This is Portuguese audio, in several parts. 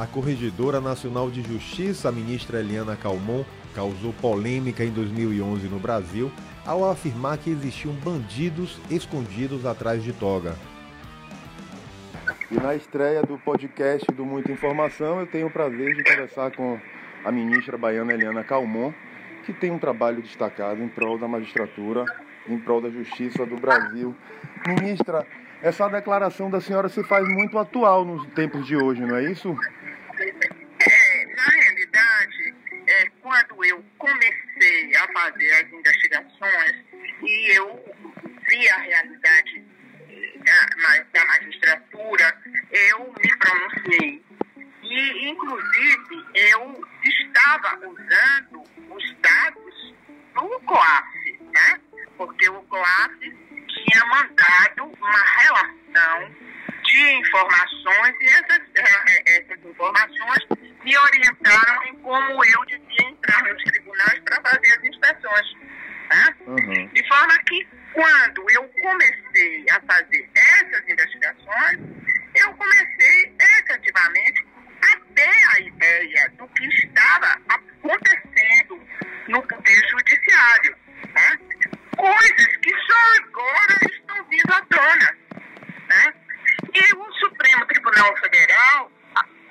A Corregedora Nacional de Justiça, a ministra Eliana Calmon, causou polêmica em 2011 no Brasil ao afirmar que existiam bandidos escondidos atrás de toga. E na estreia do podcast do Muita Informação, eu tenho o prazer de conversar com a ministra baiana Eliana Calmon, que tem um trabalho destacado em prol da magistratura, em prol da justiça do Brasil. Ministra, essa declaração da senhora se faz muito atual nos tempos de hoje, não é isso? É, na realidade, é, quando eu comecei fazer as investigações e eu vi a realidade da, da magistratura, eu me pronunciei. E, inclusive, eu estava usando os dados do COAF, né? Porque o COAF tinha mandado uma relação de informações e essas, eh, essas informações me orientaram em como eu devia entrar nos tribunais para fazer as inspeções. Né? Uhum. De forma que, quando eu comecei a fazer essas investigações, eu comecei efetivamente a ter a ideia do que estava acontecendo no Poder Judiciário. Né? Coisas que só agora estão vindo à tona. Né? E o Supremo Tribunal Federal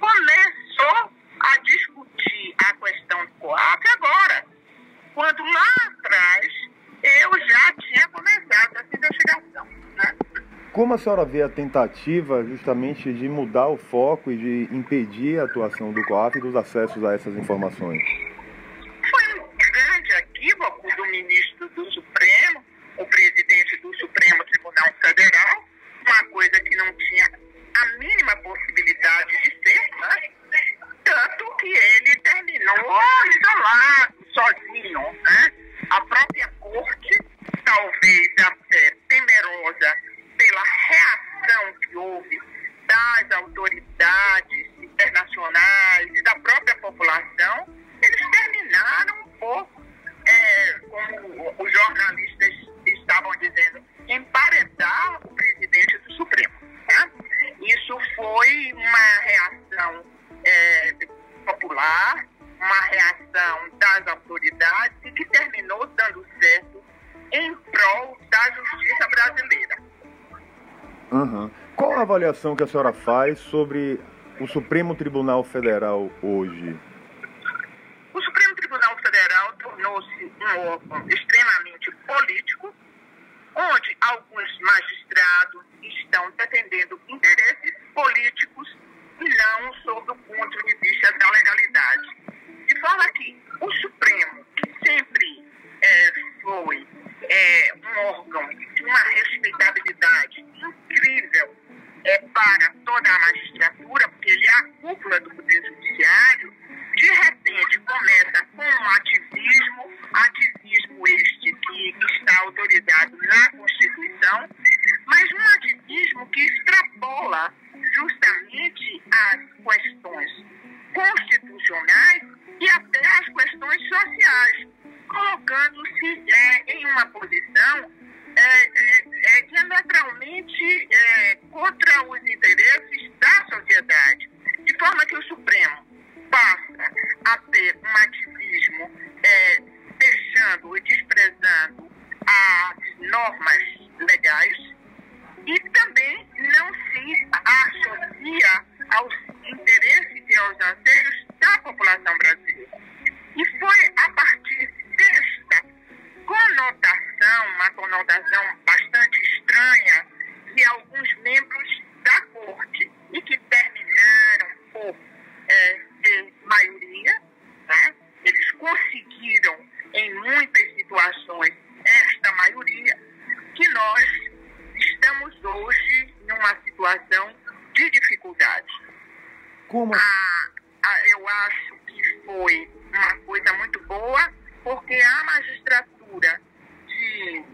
começou a discutir a questão do COAF agora, quando lá atrás eu já tinha começado essa investigação. Né? Como a senhora vê a tentativa justamente de mudar o foco e de impedir a atuação do COAF e dos acessos a essas informações? Avaliação que a senhora faz sobre o Supremo Tribunal Federal hoje? O Supremo Tribunal Federal tornou-se um órgão extremamente político, onde alguns magistrados estão defendendo interesses políticos e não sob o ponto de vista da legalidade. De forma que o Supremo, que sempre é, foi é, um órgão de uma respeitabilidade incrível é, para toda a magistratura, porque ele é a cúpula do Poder Judiciário, de repente começa com um ativismo, ativismo este que, que está autorizado na Constituição, mas um ativismo que extrapola justamente as questões constitucionais e até as questões sociais, colocando-se é, em uma posição é, é, é conseguiram em muitas situações esta maioria, que nós estamos hoje numa situação de dificuldade. Como? Ah, ah, eu acho que foi uma coisa muito boa, porque a magistratura de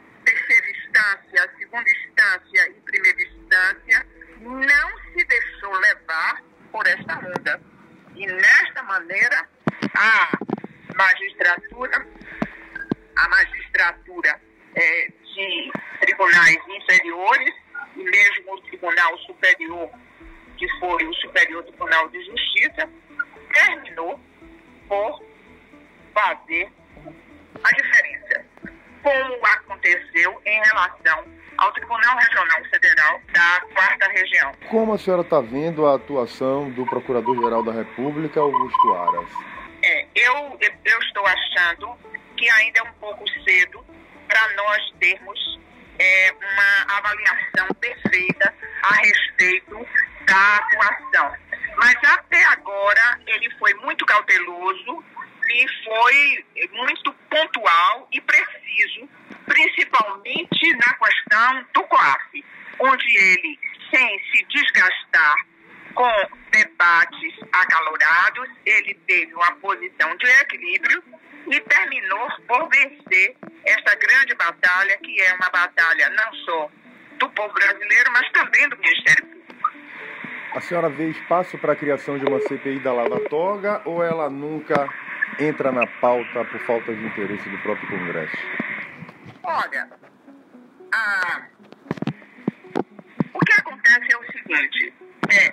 que foi o Superior Tribunal de Justiça, terminou por fazer a diferença. Como aconteceu em relação ao Tribunal Regional Federal da Quarta Região. Como a senhora está vendo a atuação do Procurador-Geral da República, Augusto Aras? É, eu, eu estou achando que ainda é um pouco cedo para nós termos é, uma avaliação perfeita a respeito da atuação. Mas até agora ele foi muito cauteloso e foi muito pontual e preciso, principalmente na questão do COAF, onde ele, sem se desgastar com debates acalorados, ele teve uma posição de equilíbrio e terminou por vencer esta grande batalha, que é uma batalha não só do povo brasileiro, mas também do Ministério Público. A senhora vê espaço para a criação de uma CPI da Lava Toga ou ela nunca entra na pauta por falta de interesse do próprio Congresso? Olha, a... o que acontece é o seguinte, é,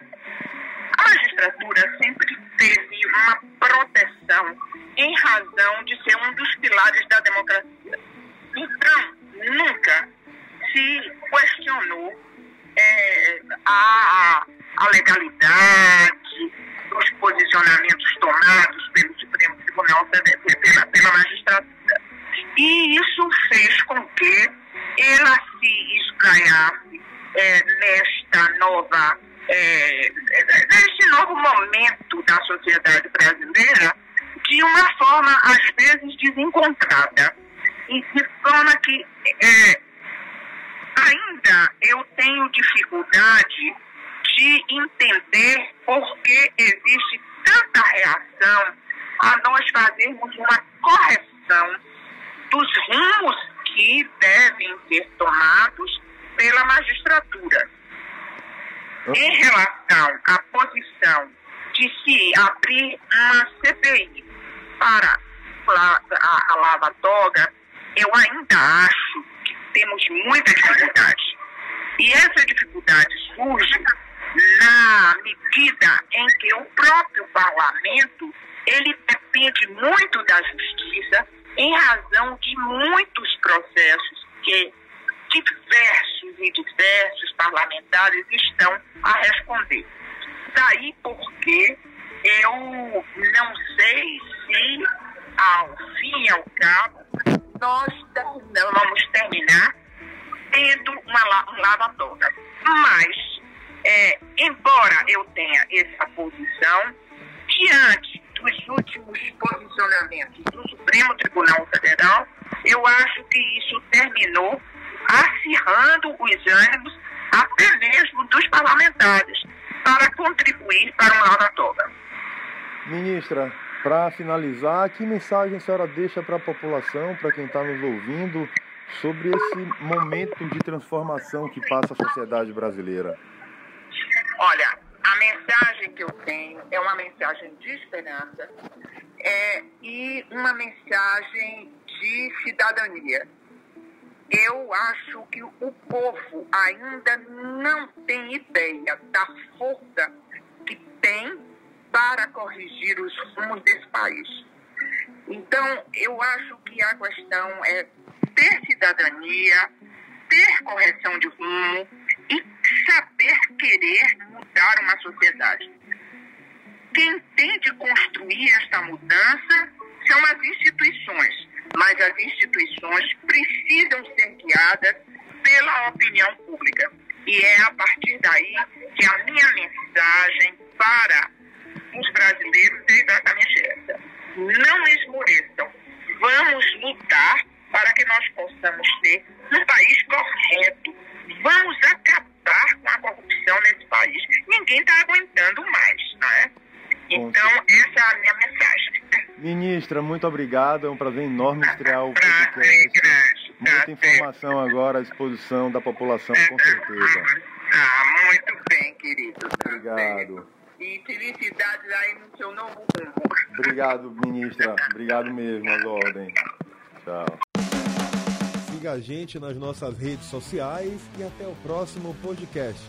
a magistratura sempre teve uma proteção em razão de ser um dos pilares da democracia. Então, nunca se questionou é, a, a legalidade dos posicionamentos tomados pelo Supremo Tribunal pela, pela magistratura. E isso fez com que ela se espraiasse é, nesta nova, é, neste novo momento da sociedade brasileira de uma forma, às vezes, desencontrada. E de forma que é, ainda eu tenho dificuldade de entender por que existe tanta reação a nós fazermos uma correção dos rumos que devem ser tomados pela magistratura. Em relação à posição de se abrir uma CPI para a, a Lava Toga, eu ainda acho que temos muita dificuldade. E essa dificuldade surge na medida em que o próprio parlamento ele depende muito da justiça em razão de muitos processos que diversos e diversos parlamentares estão a responder. Daí porque eu não sei se, ao fim e ao cabo, nós vamos terminar tendo uma, um lava-toga. Mas, é, embora eu tenha essa posição, diante dos últimos posicionamentos do Supremo Tribunal Federal, eu acho que isso terminou acirrando os ânimos até mesmo dos parlamentares para contribuir para um lava-toga. Ministra, para finalizar, que mensagem a senhora deixa para a população, para quem está nos ouvindo, sobre esse momento de transformação que passa a sociedade brasileira? Olha, a mensagem que eu tenho é uma mensagem de esperança é, e uma mensagem de cidadania. Eu acho que o povo ainda não tem ideia da força que tem para corrigir os rumos desse país. Então, eu acho que a questão é ter cidadania, ter correção de rumo e saber querer mudar uma sociedade. Quem tem de construir esta mudança são as instituições, mas as instituições precisam ser guiadas pela opinião pública. E é a partir daí que a minha mensagem para os brasileiros é exatamente essa. Não esmoreçam. Vamos lutar para que nós possamos ter um país correto. Vamos acabar com a corrupção nesse país. Ninguém está aguentando mais, não é? Então, essa é a minha mensagem. Ministra, muito obrigado. É um prazer enorme estrear o podcast. Muita informação agora à disposição da população, com certeza. Ah, muito bem, querido. Obrigado. E felicidades aí no seu novo rumo. Obrigado, ministra. Obrigado mesmo, as ordens. Tchau. Siga a gente nas nossas redes sociais e até o próximo podcast.